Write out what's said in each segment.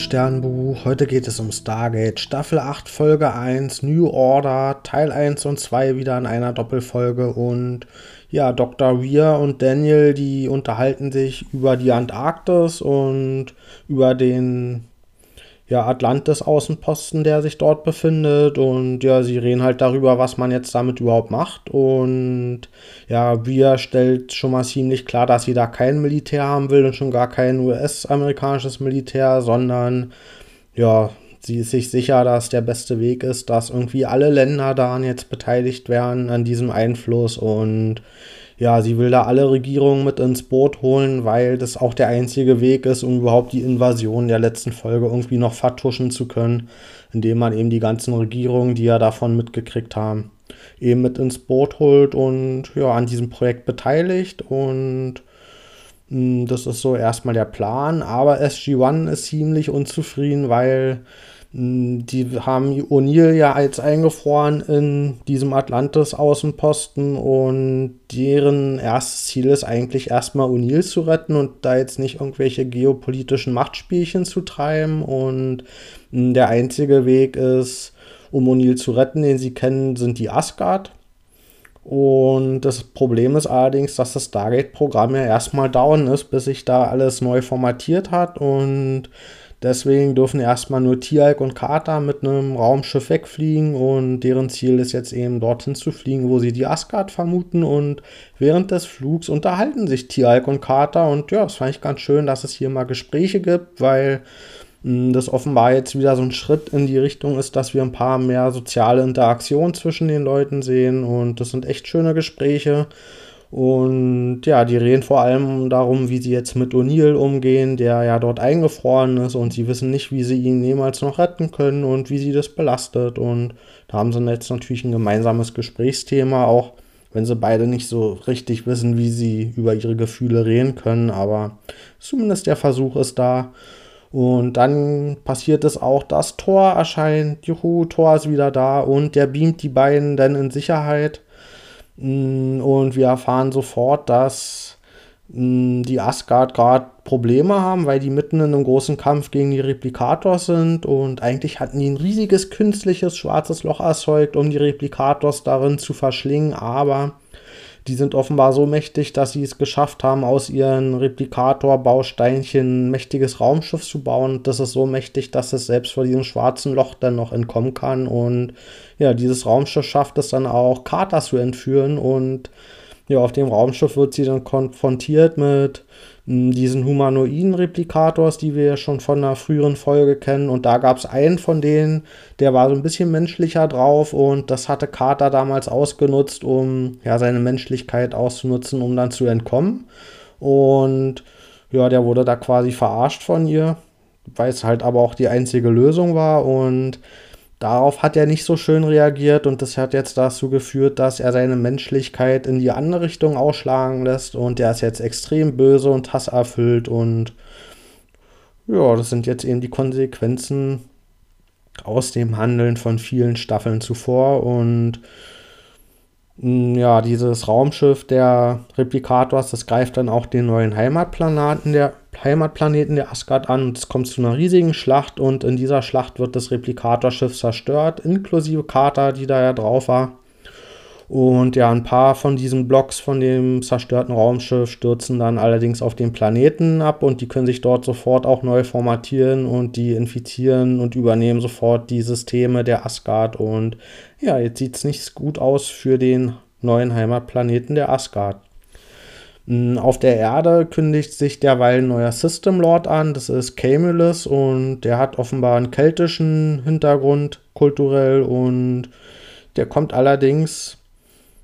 liebes Sternbuch. Heute geht es um Stargate, Staffel 8, Folge 1, New Order, Teil 1 und 2 wieder in einer Doppelfolge. Und ja, Dr. Weir und Daniel, die unterhalten sich über die Antarktis und über den ja, Atlantis-Außenposten, der sich dort befindet. Und ja, sie reden halt darüber, was man jetzt damit überhaupt macht. Und ja, wir stellt schon mal ziemlich klar, dass sie da kein Militär haben will und schon gar kein US-amerikanisches Militär, sondern ja, sie ist sich sicher, dass der beste Weg ist, dass irgendwie alle Länder daran jetzt beteiligt werden, an diesem Einfluss und ja, sie will da alle Regierungen mit ins Boot holen, weil das auch der einzige Weg ist, um überhaupt die Invasion der letzten Folge irgendwie noch vertuschen zu können, indem man eben die ganzen Regierungen, die ja davon mitgekriegt haben, eben mit ins Boot holt und ja, an diesem Projekt beteiligt und hm, das ist so erstmal der Plan, aber SG-1 ist ziemlich unzufrieden, weil die haben O'Neill ja als eingefroren in diesem Atlantis-Außenposten und deren erstes Ziel ist eigentlich erstmal O'Neill zu retten und da jetzt nicht irgendwelche geopolitischen Machtspielchen zu treiben. Und der einzige Weg ist, um O'Neill zu retten, den sie kennen, sind die Asgard. Und das Problem ist allerdings, dass das Stargate-Programm ja erstmal down ist, bis sich da alles neu formatiert hat und Deswegen dürfen erstmal nur Tialk und Carter mit einem Raumschiff wegfliegen und deren Ziel ist jetzt eben dorthin zu fliegen, wo sie die Asgard vermuten. Und während des Flugs unterhalten sich Tialk und Carter und ja, das fand ich ganz schön, dass es hier mal Gespräche gibt, weil hm, das offenbar jetzt wieder so ein Schritt in die Richtung ist, dass wir ein paar mehr soziale Interaktionen zwischen den Leuten sehen und das sind echt schöne Gespräche. Und ja, die reden vor allem darum, wie sie jetzt mit O'Neill umgehen, der ja dort eingefroren ist und sie wissen nicht, wie sie ihn jemals noch retten können und wie sie das belastet. Und da haben sie jetzt natürlich ein gemeinsames Gesprächsthema, auch wenn sie beide nicht so richtig wissen, wie sie über ihre Gefühle reden können, aber zumindest der Versuch ist da. Und dann passiert es auch, dass Thor erscheint. Juhu, Thor ist wieder da und der beamt die beiden dann in Sicherheit. Mm, und wir erfahren sofort, dass mm, die Asgard gerade Probleme haben, weil die mitten in einem großen Kampf gegen die Replikators sind. Und eigentlich hatten die ein riesiges künstliches schwarzes Loch erzeugt, um die Replikators darin zu verschlingen, aber die sind offenbar so mächtig, dass sie es geschafft haben, aus ihren Replikator-Bausteinchen ein mächtiges Raumschiff zu bauen. Das ist so mächtig, dass es selbst vor diesem schwarzen Loch dann noch entkommen kann. Und ja, dieses Raumschiff schafft es dann auch, Carter zu entführen. Und ja, auf dem Raumschiff wird sie dann konfrontiert mit diesen humanoiden Replikators, die wir ja schon von einer früheren Folge kennen. Und da gab es einen von denen, der war so ein bisschen menschlicher drauf und das hatte Carter damals ausgenutzt, um ja seine Menschlichkeit auszunutzen, um dann zu entkommen. Und ja, der wurde da quasi verarscht von ihr, weil es halt aber auch die einzige Lösung war. Und Darauf hat er nicht so schön reagiert und das hat jetzt dazu geführt, dass er seine Menschlichkeit in die andere Richtung ausschlagen lässt und er ist jetzt extrem böse und hasserfüllt und ja, das sind jetzt eben die Konsequenzen aus dem Handeln von vielen Staffeln zuvor und hm, ja, dieses Raumschiff der Replikators, das greift dann auch den neuen Heimatplaneten der, Heimatplaneten der Asgard an und es kommt zu einer riesigen Schlacht und in dieser Schlacht wird das Replikatorschiff zerstört, inklusive Carter, die da ja drauf war. Und ja, ein paar von diesen Blocks von dem zerstörten Raumschiff stürzen dann allerdings auf den Planeten ab und die können sich dort sofort auch neu formatieren und die infizieren und übernehmen sofort die Systeme der Asgard. Und ja, jetzt sieht es nicht gut aus für den neuen Heimatplaneten der Asgard. Auf der Erde kündigt sich derweil ein neuer System Lord an, das ist Camulus und der hat offenbar einen keltischen Hintergrund kulturell und der kommt allerdings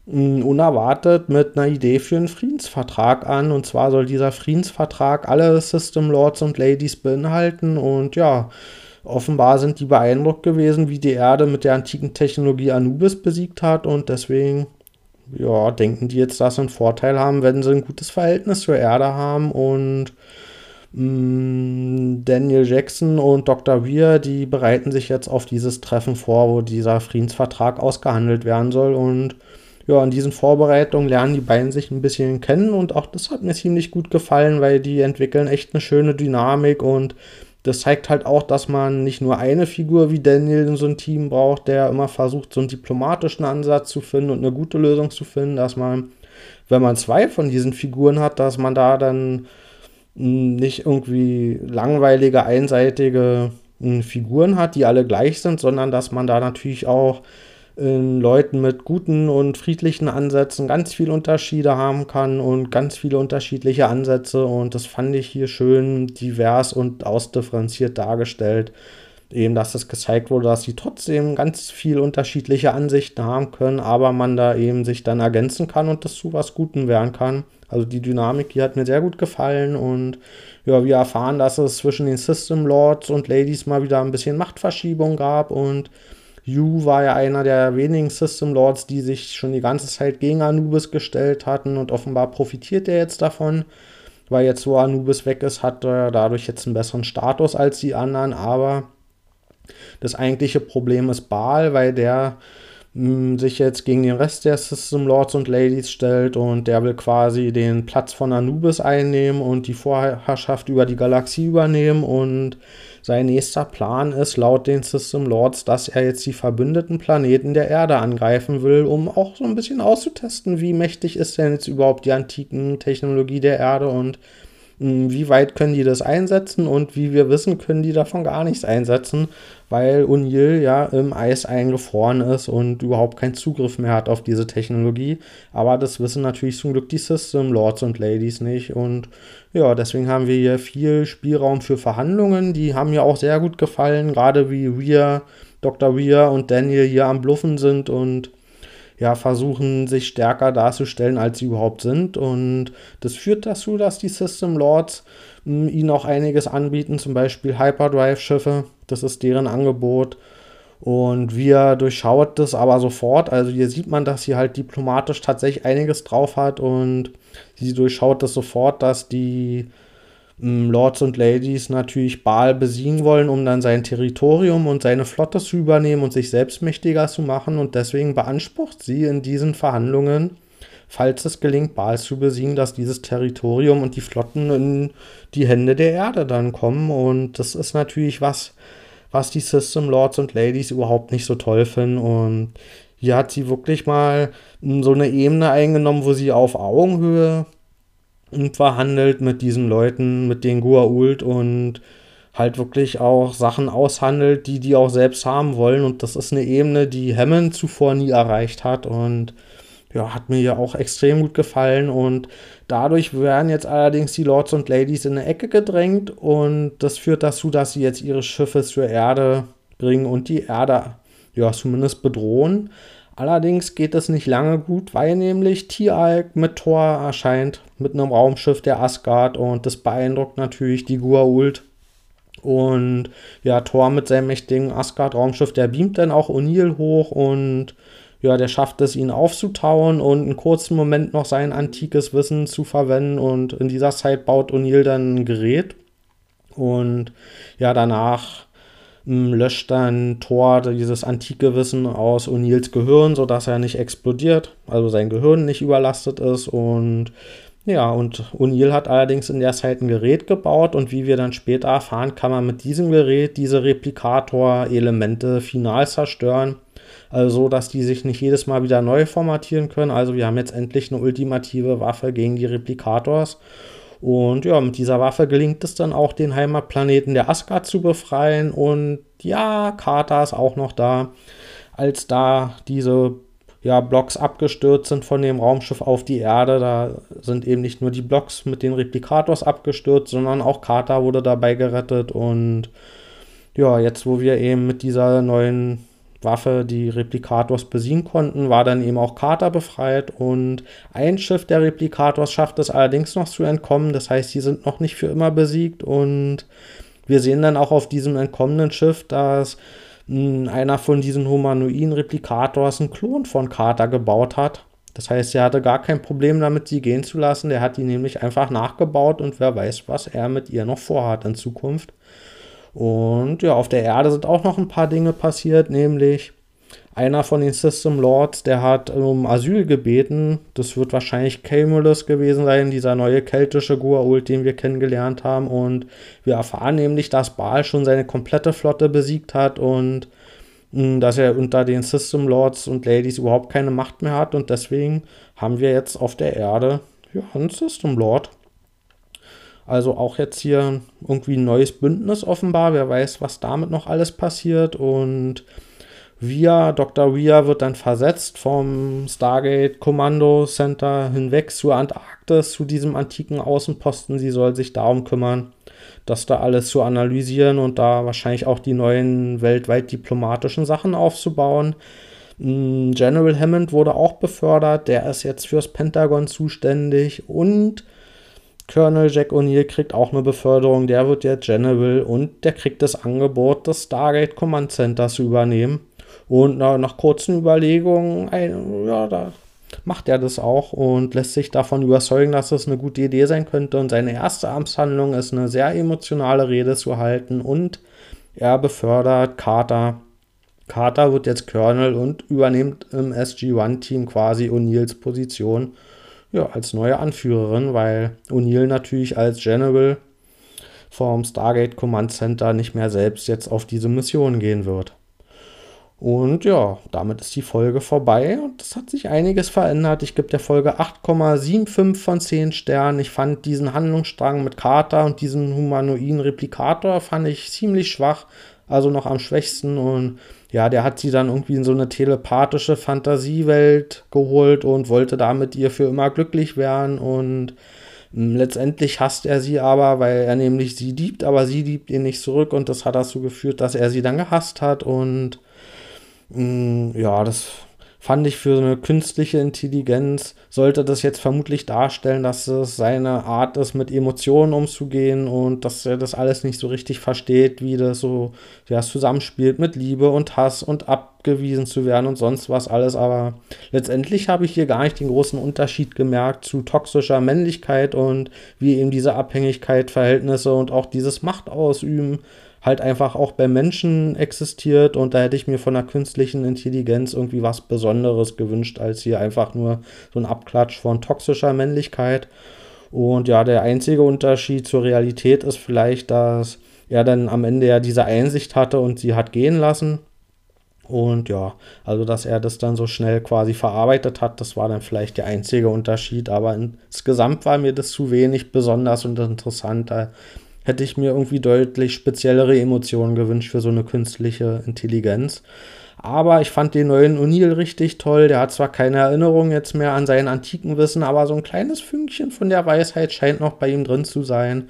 unerwartet mit einer Idee für einen Friedensvertrag an. Und zwar soll dieser Friedensvertrag alle System Lords und Ladies beinhalten. Und ja, offenbar sind die beeindruckt gewesen, wie die Erde mit der antiken Technologie Anubis besiegt hat. Und deswegen, ja, denken die jetzt, dass sie einen Vorteil haben, wenn sie ein gutes Verhältnis zur Erde haben. Und mh, Daniel Jackson und Dr. Weir, die bereiten sich jetzt auf dieses Treffen vor, wo dieser Friedensvertrag ausgehandelt werden soll. Und ja, in diesen Vorbereitungen lernen die beiden sich ein bisschen kennen und auch das hat mir ziemlich gut gefallen, weil die entwickeln echt eine schöne Dynamik und das zeigt halt auch, dass man nicht nur eine Figur wie Daniel in so einem Team braucht, der immer versucht, so einen diplomatischen Ansatz zu finden und eine gute Lösung zu finden, dass man, wenn man zwei von diesen Figuren hat, dass man da dann nicht irgendwie langweilige, einseitige hm, Figuren hat, die alle gleich sind, sondern dass man da natürlich auch in Leuten mit guten und friedlichen Ansätzen ganz viele Unterschiede haben kann und ganz viele unterschiedliche Ansätze. Und das fand ich hier schön divers und ausdifferenziert dargestellt. Eben, dass es gezeigt wurde, dass sie trotzdem ganz viel unterschiedliche Ansichten haben können, aber man da eben sich dann ergänzen kann und das zu was Gutem werden kann. Also die Dynamik, die hat mir sehr gut gefallen und ja, wir erfahren, dass es zwischen den System Lords und Ladies mal wieder ein bisschen Machtverschiebung gab und Yu war ja einer der wenigen System Lords, die sich schon die ganze Zeit gegen Anubis gestellt hatten und offenbar profitiert er jetzt davon, weil jetzt, wo Anubis weg ist, hat er dadurch jetzt einen besseren Status als die anderen, aber das eigentliche Problem ist Baal, weil der sich jetzt gegen den Rest der System Lords und Ladies stellt und der will quasi den Platz von Anubis einnehmen und die Vorherrschaft über die Galaxie übernehmen und sein nächster Plan ist laut den System Lords, dass er jetzt die verbündeten Planeten der Erde angreifen will, um auch so ein bisschen auszutesten, wie mächtig ist denn jetzt überhaupt die antiken Technologie der Erde und wie weit können die das einsetzen und wie wir wissen, können die davon gar nichts einsetzen, weil O'Neill ja im Eis eingefroren ist und überhaupt keinen Zugriff mehr hat auf diese Technologie. Aber das wissen natürlich zum Glück die System Lords und Ladies nicht. Und ja, deswegen haben wir hier viel Spielraum für Verhandlungen. Die haben mir auch sehr gut gefallen, gerade wie wir, Dr. Weir und Daniel hier am Bluffen sind und ja, versuchen, sich stärker darzustellen, als sie überhaupt sind. Und das führt dazu, dass die System Lords mh, hm, ihnen auch einiges anbieten, zum Beispiel Hyperdrive-Schiffe. Das ist deren Angebot. Und wir durchschaut das aber sofort. Also hier sieht man, dass sie halt diplomatisch tatsächlich einiges drauf hat und sie durchschaut das sofort, dass die Lords und Ladies natürlich Baal besiegen wollen, um dann sein Territorium und seine Flotte zu übernehmen und sich selbst mächtiger zu machen. Und deswegen beansprucht sie in diesen Verhandlungen, falls es gelingt, Baal zu besiegen, dass dieses Territorium und die Flotten in die Hände der Erde dann kommen. Und das ist natürlich was, was die System Lords und Ladies überhaupt nicht so toll finden. Und hier hat sie wirklich mal so eine Ebene eingenommen, wo sie auf Augenhöhe verhandelt mit diesen Leuten, mit den Guault und halt wirklich auch Sachen aushandelt, die die auch selbst haben wollen. Und das ist eine Ebene, die Hammond zuvor nie erreicht hat und ja, hat mir ja auch extrem gut gefallen. Und dadurch werden jetzt allerdings die Lords und Ladies in eine Ecke gedrängt und das führt dazu, dass sie jetzt ihre Schiffe zur Erde bringen und die Erde ja zumindest bedrohen. Allerdings geht es nicht lange gut, weil nämlich Tialk mit Thor erscheint, mit einem Raumschiff der Asgard und das beeindruckt natürlich die Guault. Und ja, Thor mit seinem mächtigen Asgard-Raumschiff, der beamt dann auch O'Neill hoch und ja, der schafft es, ihn aufzutauen und einen kurzen Moment noch sein antikes Wissen zu verwenden und in dieser Zeit baut O'Neill dann ein Gerät und ja, danach löscht dann Thor dieses antike Wissen aus O'Neills Gehirn, sodass er nicht explodiert, also sein Gehirn nicht überlastet ist und ja, und O'Neill hat allerdings in der Zeit ein Gerät gebaut und wie wir dann später erfahren, kann man mit diesem Gerät diese Replikator-Elemente final zerstören. Also, dass die sich nicht jedes Mal wieder neu formatieren können. Also, wir haben jetzt endlich eine ultimative Waffe gegen die Replikators. Und ja, mit dieser Waffe gelingt es dann auch, den Heimatplaneten der Asgard zu befreien. Und ja, Carter ist auch noch da. Als da diese ja, Blocks abgestürzt sind von dem Raumschiff auf die Erde, da sind eben nicht nur die Blocks mit den Replikators abgestürzt, sondern auch Carter wurde dabei gerettet. Und ja, jetzt wo wir eben mit dieser neuen Waffe die Replikators besiegen konnten, war dann eben auch Carter befreit und ein Schiff der Replikators schafft es allerdings noch zu entkommen. Das heißt, sie sind noch nicht für immer besiegt und wir sehen dann auch auf diesem entkommenen Schiff, dass hm, einer von diesen humanoiden Replikators einen Klon von Carter gebaut hat. Das heißt, er hatte gar kein Problem damit, sie gehen zu lassen. Der hat die nämlich einfach nachgebaut und wer weiß, was er mit ihr noch vorhat in Zukunft. Und ja, auf der Erde sind auch noch ein paar Dinge passiert, nämlich einer von den System Lords, der hat um Asyl gebeten. Das wird wahrscheinlich Camulus gewesen sein, dieser neue keltische Goa'uld, den wir kennengelernt haben. Und wir erfahren nämlich, dass Baal schon seine komplette Flotte besiegt hat und hm, dass er unter den System Lords und Ladies überhaupt keine Macht mehr hat. Und deswegen haben wir jetzt auf der Erde ja, einen System Lord. Also auch jetzt hier irgendwie ein neues Bündnis offenbar. Wer weiß, was damit noch alles passiert. Und Via, Dr. Via wird dann versetzt vom Stargate Kommando Center hinweg zur Antarktis, zu diesem antiken Außenposten. Sie soll sich darum kümmern, das da alles zu analysieren und da wahrscheinlich auch die neuen weltweit diplomatischen Sachen aufzubauen. Mm, General Hammond wurde auch befördert, der ist jetzt fürs Pentagon zuständig und Colonel Jack O'Neill kriegt auch eine Beförderung, der wird jetzt General und der kriegt das Angebot, das Stargate Command Center zu übernehmen. Und na, nach kurzen Überlegungen, ein, ja, da macht er das auch und lässt sich davon überzeugen, dass es eine gute Idee sein könnte. Und seine erste Amtshandlung ist eine sehr emotionale Rede zu halten und er befördert Carter. Carter wird jetzt Colonel und übernimmt im SG-1-Team quasi O'Neills Position ja, als neue Anführerin, weil O'Neill natürlich als General vom Stargate Command Center nicht mehr selbst jetzt auf diese Mission gehen wird. Und ja, damit ist die Folge vorbei und es hat sich einiges verändert. Ich gebe der Folge 8,75 von 10 Sternen. Ich fand diesen Handlungsstrang mit Carter und diesen humanoiden Replikator fand ich ziemlich schwach, also noch am schwächsten und ja, der hat sie dann irgendwie in so eine telepathische Fantasiewelt geholt und wollte damit ihr für immer glücklich werden und hm, Letztendlich hasst er sie aber, weil er nämlich sie liebt, aber sie liebt ihn nicht zurück und das hat dazu geführt, dass er sie dann gehasst hat und Mm, ja, das fand ich für eine künstliche Intelligenz, sollte das jetzt vermutlich darstellen, dass es seine Art ist, mit Emotionen umzugehen und dass er das alles nicht so richtig versteht, wie das so ja, zusammenspielt mit Liebe und Hass und abgewiesen zu werden und sonst was alles. Aber letztendlich habe ich hier gar nicht den großen Unterschied gemerkt zu toxischer Männlichkeit und wie eben diese Abhängigkeit, Verhältnisse und auch dieses Machtausüben halt einfach auch bei Menschen existiert und da hätte ich mir von der künstlichen Intelligenz irgendwie was Besonderes gewünscht, als hier einfach nur so ein Abklatsch von toxischer Männlichkeit. Und ja, der einzige Unterschied zur Realität ist vielleicht, dass er dann am Ende ja diese Einsicht hatte und sie hat gehen lassen. Und ja, also dass er das dann so schnell quasi verarbeitet hat, das war dann vielleicht der einzige Unterschied. Aber insgesamt war mir das zu wenig besonders und interessant hätte ich mir irgendwie deutlich speziellere Emotionen gewünscht für so eine künstliche Intelligenz. Aber ich fand den neuen O'Neill richtig toll. Der hat zwar keine Erinnerung jetzt mehr an sein antiken Wissen, aber so ein kleines Fünkchen von der Weisheit scheint noch bei ihm drin zu sein.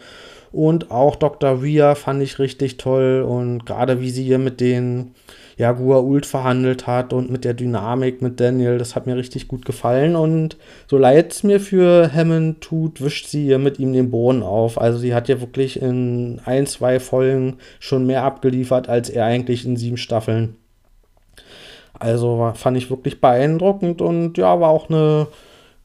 Und auch Dr. Ria fand ich richtig toll. Und gerade wie sie hier mit den ja, Gua'uld verhandelt hat und mit der Dynamik mit Daniel, das hat mir richtig gut gefallen. Und so leid es mir für Hammond tut, wischt sie hier mit ihm den Boden auf. Also sie hat ja wirklich in ein, zwei Folgen schon mehr abgeliefert als er eigentlich in sieben Staffeln. Also fand ich wirklich beeindruckend und ja, war auch eine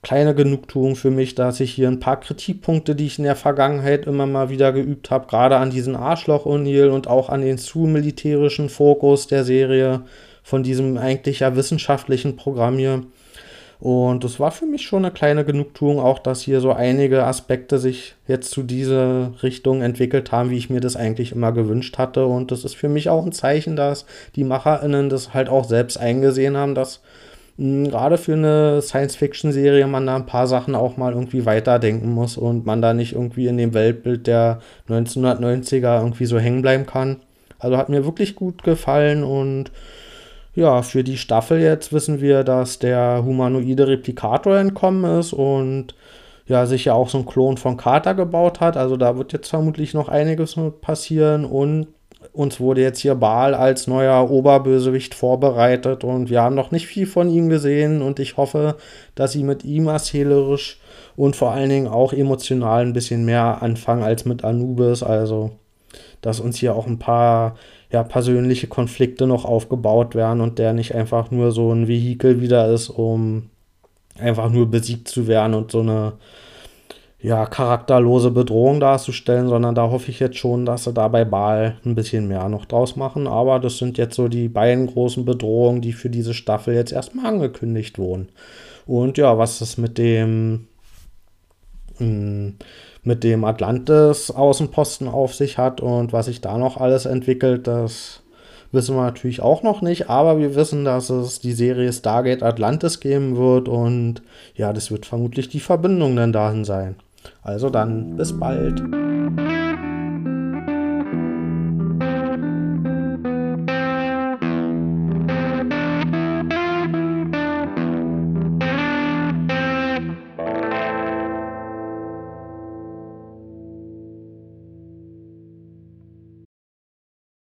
kleine Genugtuung für mich, dass ich hier ein paar Kritikpunkte, die ich in der Vergangenheit immer mal wieder geübt habe, gerade an diesen Arschloch O'Neill und auch an den zu militärischen Fokus der Serie von diesem eigentlich ja wissenschaftlichen Programm hier. Und das war für mich schon eine kleine Genugtuung, auch dass hier so einige Aspekte sich jetzt zu dieser Richtung entwickelt haben, wie ich mir das eigentlich immer gewünscht hatte. Und das ist für mich auch ein Zeichen, dass die MacherInnen das halt auch selbst eingesehen haben, dass gerade für eine Science-Fiction-Serie man da ein paar Sachen auch mal irgendwie weiterdenken muss und man da nicht irgendwie in dem Weltbild der 1990er irgendwie so hängen bleiben kann. Also hat mir wirklich gut gefallen und ja, für die Staffel jetzt wissen wir, dass der humanoide Replikator entkommen ist und ja, sich ja auch so ein Klon von Carter gebaut hat. Also da wird jetzt vermutlich noch einiges passieren und uns wurde jetzt hier Baal als neuer Oberbösewicht vorbereitet und wir haben noch nicht viel von ihm gesehen und ich hoffe, dass sie mit ihm erzählerisch und vor allen Dingen auch emotional ein bisschen mehr anfangen als mit Anubis. Also, dass uns hier auch ein paar ja, persönliche Konflikte noch aufgebaut werden und der nicht einfach nur so ein Vehikel wieder ist, um einfach nur besiegt zu werden und so eine ja, charakterlose Bedrohung darzustellen, sondern da hoffe ich jetzt schon, dass sie da bei Baal ein bisschen mehr noch draus machen. Aber das sind jetzt so die beiden großen Bedrohungen, die für diese Staffel jetzt erstmal angekündigt wurden. Und ja, was es mit dem hm, mit dem Atlantis-Außenposten auf sich hat und was sich da noch alles entwickelt, das wissen wir natürlich auch noch nicht, aber wir wissen, dass es die Serie Stargate Atlantis geben wird und ja, das wird vermutlich die Verbindung dann dahin sein. Also dann, bis bald.